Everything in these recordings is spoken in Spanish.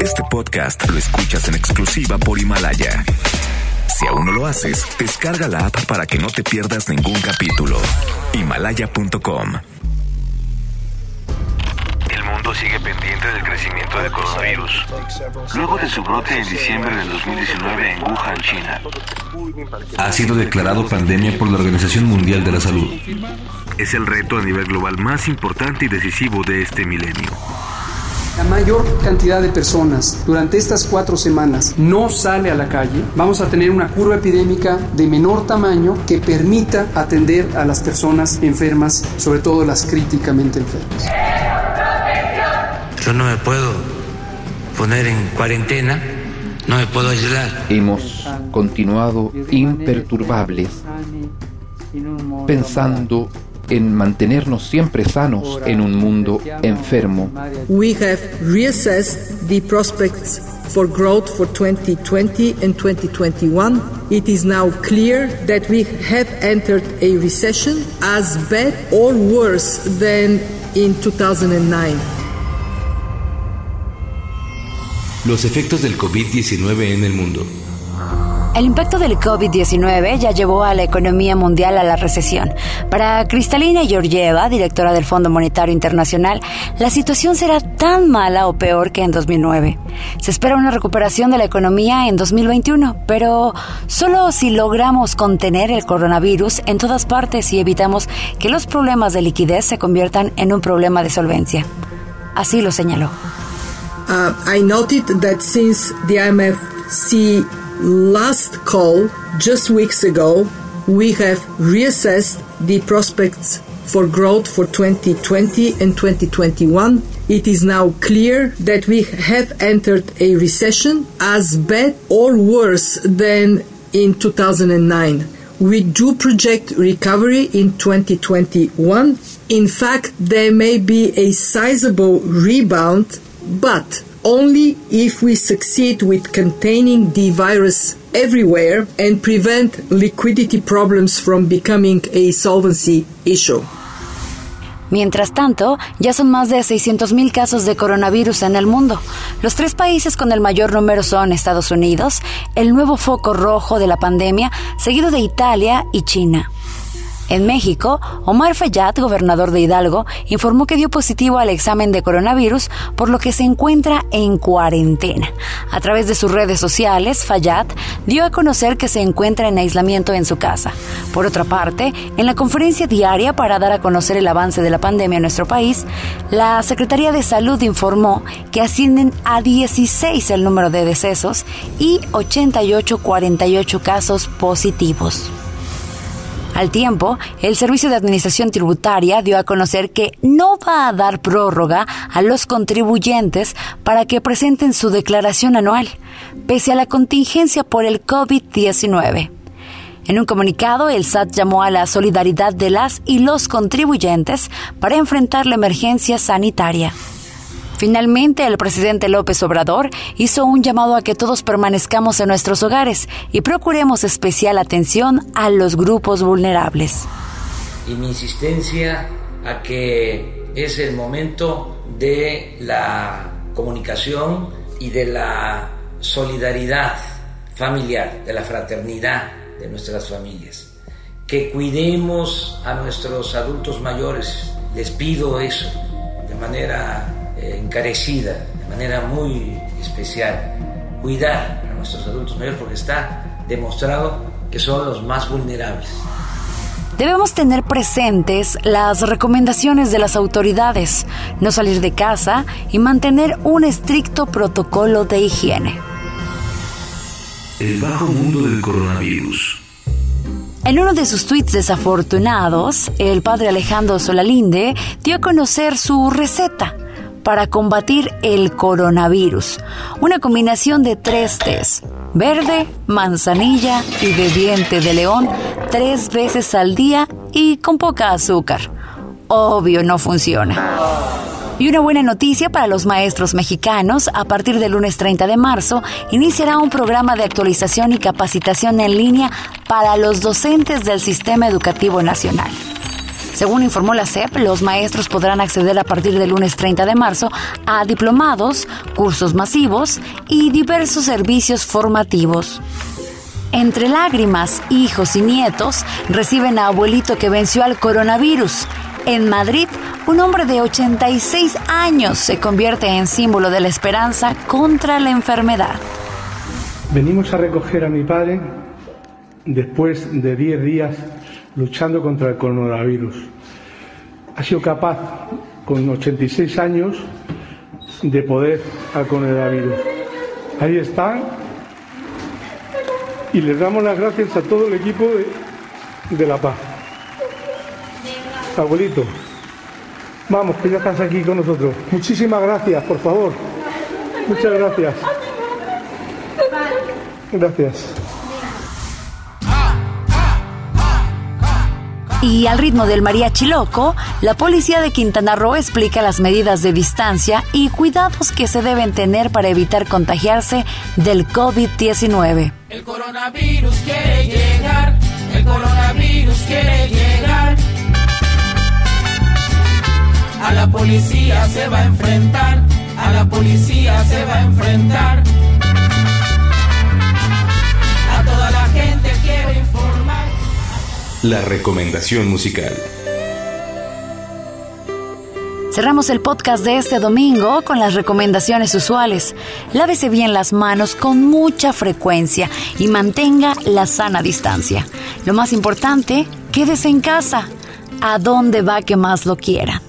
Este podcast lo escuchas en exclusiva por Himalaya. Si aún no lo haces, descarga la app para que no te pierdas ningún capítulo. Himalaya.com El mundo sigue pendiente del crecimiento del coronavirus. Luego de su brote en diciembre del 2019 en Wuhan, China. Ha sido declarado pandemia por la Organización Mundial de la Salud. Es el reto a nivel global más importante y decisivo de este milenio. La mayor cantidad de personas durante estas cuatro semanas no sale a la calle, vamos a tener una curva epidémica de menor tamaño que permita atender a las personas enfermas, sobre todo las críticamente enfermas. Yo no me puedo poner en cuarentena, no me puedo aislar. Hemos continuado imperturbables pensando en mantenernos siempre sanos en un mundo enfermo. We have reassessed the prospects for growth for 2020 and 2021. It is now clear that we have entered a recession as bad or worse than in 2009. Los efectos del COVID-19 en el mundo. El impacto del COVID-19 ya llevó a la economía mundial a la recesión. Para Cristalina Georgieva, directora del Fondo Monetario Internacional, la situación será tan mala o peor que en 2009. Se espera una recuperación de la economía en 2021, pero solo si logramos contener el coronavirus en todas partes y evitamos que los problemas de liquidez se conviertan en un problema de solvencia. Así lo señaló. Uh, I noted that since the IMF see last call just weeks ago, we have reassessed the prospects for growth for 2020 and 2021. It is now clear that we have entered a recession as bad or worse than in 2009. We do project recovery in 2021. In fact, there may be a sizable rebound, but only if we succeed with containing the virus everywhere and prevent liquidity problems from becoming a solvency issue. Mientras tanto, ya son más de 600.000 casos de coronavirus en el mundo. Los tres países con el mayor número son Estados Unidos, el nuevo foco rojo de la pandemia, seguido de Italia y China. En México, Omar Fayad, gobernador de Hidalgo, informó que dio positivo al examen de coronavirus, por lo que se encuentra en cuarentena. A través de sus redes sociales, Fayad dio a conocer que se encuentra en aislamiento en su casa. Por otra parte, en la conferencia diaria para dar a conocer el avance de la pandemia en nuestro país, la Secretaría de Salud informó que ascienden a 16 el número de decesos y 88 48 casos positivos. Al tiempo, el Servicio de Administración Tributaria dio a conocer que no va a dar prórroga a los contribuyentes para que presenten su declaración anual, pese a la contingencia por el COVID-19. En un comunicado, el SAT llamó a la solidaridad de las y los contribuyentes para enfrentar la emergencia sanitaria. Finalmente, el presidente López Obrador hizo un llamado a que todos permanezcamos en nuestros hogares y procuremos especial atención a los grupos vulnerables. Y mi insistencia a que es el momento de la comunicación y de la solidaridad familiar, de la fraternidad de nuestras familias. Que cuidemos a nuestros adultos mayores. Les pido eso de manera eh, encarecida, de manera muy especial, cuidar a nuestros adultos mayores porque está demostrado que son los más vulnerables. Debemos tener presentes las recomendaciones de las autoridades, no salir de casa y mantener un estricto protocolo de higiene. El bajo mundo del coronavirus. En uno de sus tweets desafortunados, el padre Alejandro Solalinde dio a conocer su receta para combatir el coronavirus. Una combinación de tres tés, verde, manzanilla y de diente de león, tres veces al día y con poca azúcar. Obvio no funciona. Y una buena noticia para los maestros mexicanos, a partir del lunes 30 de marzo iniciará un programa de actualización y capacitación en línea para los docentes del Sistema Educativo Nacional. Según informó la SEP, los maestros podrán acceder a partir del lunes 30 de marzo a diplomados, cursos masivos y diversos servicios formativos. Entre lágrimas, hijos y nietos reciben a abuelito que venció al coronavirus. En Madrid, un hombre de 86 años se convierte en símbolo de la esperanza contra la enfermedad. Venimos a recoger a mi padre después de 10 días luchando contra el coronavirus. Ha sido capaz, con 86 años, de poder al coronavirus. Ahí está, y les damos las gracias a todo el equipo de, La Paz. Abuelito, vamos, que ya estás aquí con nosotros. Muchísimas gracias, por favor. Muchas gracias. Gracias. Y al ritmo del mariachi loco, la policía de Quintana Roo explica las medidas de distancia y cuidados que se deben tener para evitar contagiarse del COVID-19. El coronavirus quiere llegar, el coronavirus quiere llegar. A la policía se va a enfrentar, a la policía se va a enfrentar. La recomendación musical. Cerramos el podcast de este domingo con las recomendaciones usuales. Lávese bien las manos con mucha frecuencia y mantenga la sana distancia. Lo más importante, quédese en casa, a donde va que más lo quiera.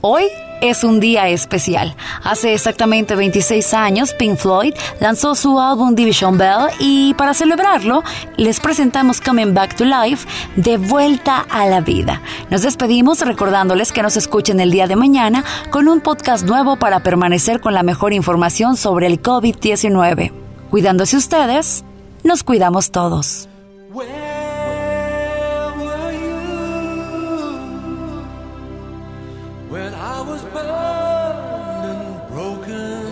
Hoy es un día especial. Hace exactamente 26 años, Pink Floyd lanzó su álbum Division Bell y para celebrarlo les presentamos Coming Back to Life, de vuelta a la vida. Nos despedimos recordándoles que nos escuchen el día de mañana con un podcast nuevo para permanecer con la mejor información sobre el COVID-19. Cuidándose ustedes, nos cuidamos todos. I was burned and broken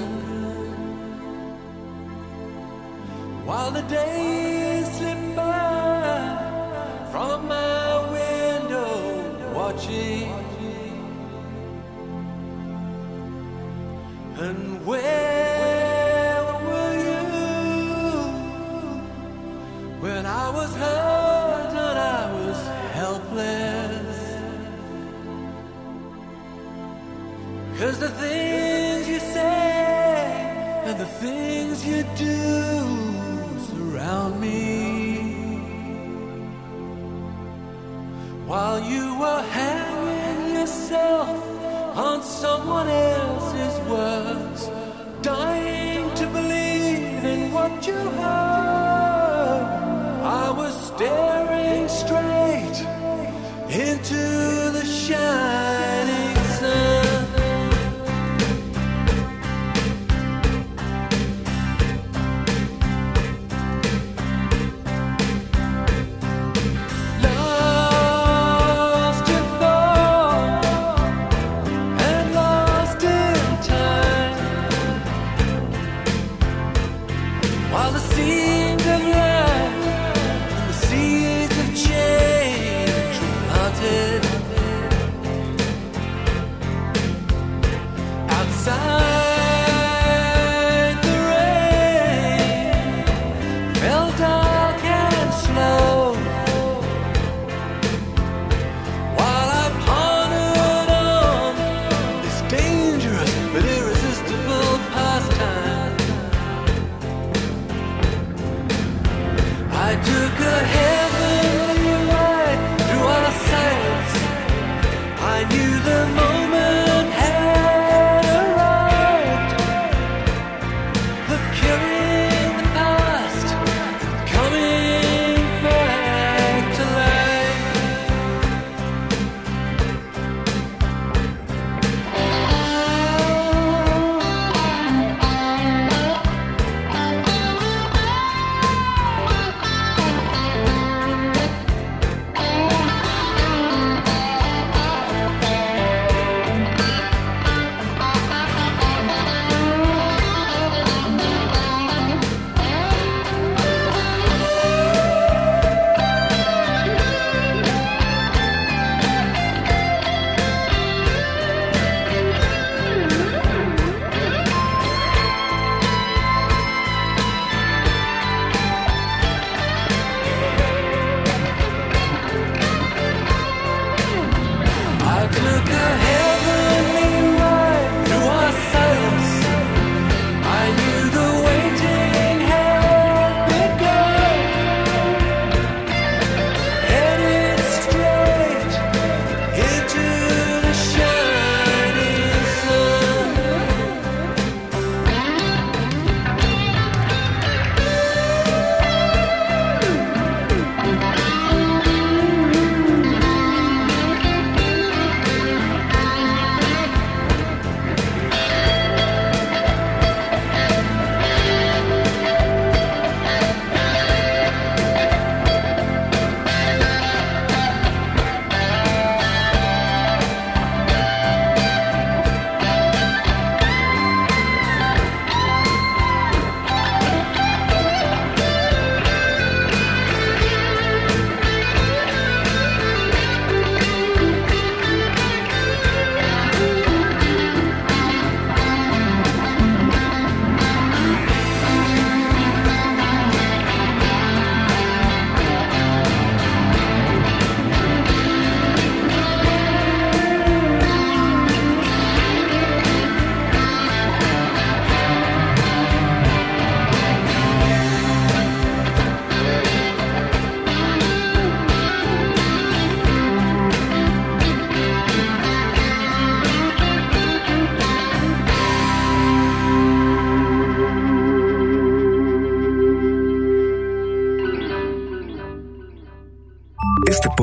while the days slipped by from my window watching. And where were you when I was hurt? Do surround me while you were hanging yourself on someone else's words, dying to believe in what you heard. I was staring I took